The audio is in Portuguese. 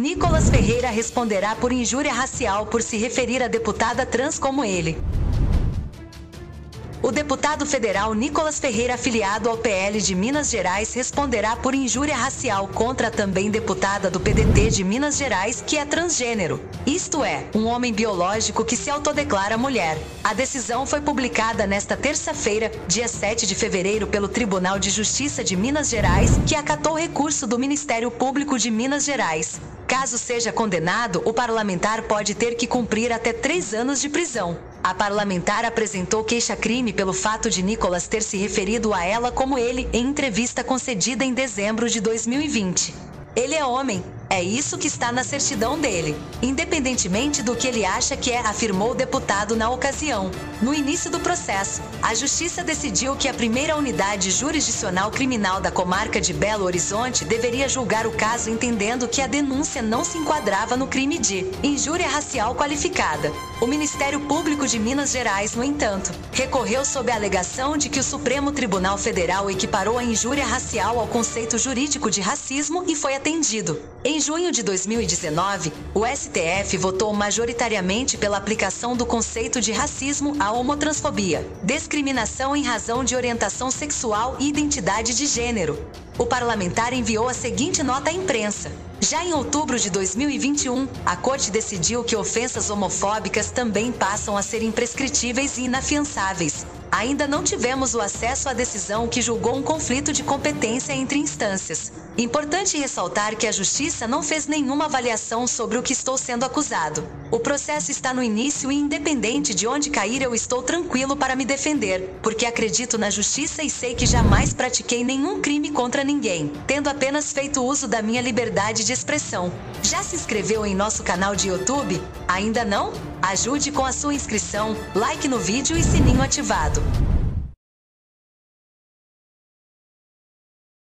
Nicolas Ferreira responderá por injúria racial por se referir a deputada trans como ele. O deputado federal Nicolas Ferreira, afiliado ao PL de Minas Gerais, responderá por injúria racial contra a também deputada do PDT de Minas Gerais, que é transgênero. Isto é, um homem biológico que se autodeclara mulher. A decisão foi publicada nesta terça-feira, dia 7 de fevereiro, pelo Tribunal de Justiça de Minas Gerais, que acatou recurso do Ministério Público de Minas Gerais. Caso seja condenado, o parlamentar pode ter que cumprir até três anos de prisão. A parlamentar apresentou queixa-crime pelo fato de Nicolas ter se referido a ela como ele em entrevista concedida em dezembro de 2020. Ele é homem, é isso que está na certidão dele, independentemente do que ele acha que é, afirmou o deputado na ocasião. No início do processo, a Justiça decidiu que a primeira unidade jurisdicional criminal da comarca de Belo Horizonte deveria julgar o caso, entendendo que a denúncia não se enquadrava no crime de injúria racial qualificada. O Ministério Público de Minas Gerais, no entanto, recorreu sob a alegação de que o Supremo Tribunal Federal equiparou a injúria racial ao conceito jurídico de racismo e foi atendido. Em junho de 2019, o STF votou majoritariamente pela aplicação do conceito de racismo à homotransfobia, discriminação em razão de orientação sexual e identidade de gênero. O parlamentar enviou a seguinte nota à imprensa. Já em outubro de 2021, a Corte decidiu que ofensas homofóbicas também passam a ser imprescritíveis e inafiançáveis, ainda não tivemos o acesso à decisão que julgou um conflito de competência entre instâncias. Importante ressaltar que a Justiça não fez nenhuma avaliação sobre o que estou sendo acusado. O processo está no início e, independente de onde cair, eu estou tranquilo para me defender, porque acredito na Justiça e sei que jamais pratiquei nenhum crime contra ninguém, tendo apenas feito uso da minha liberdade de expressão. Já se inscreveu em nosso canal de YouTube? Ainda não? Ajude com a sua inscrição, like no vídeo e sininho ativado.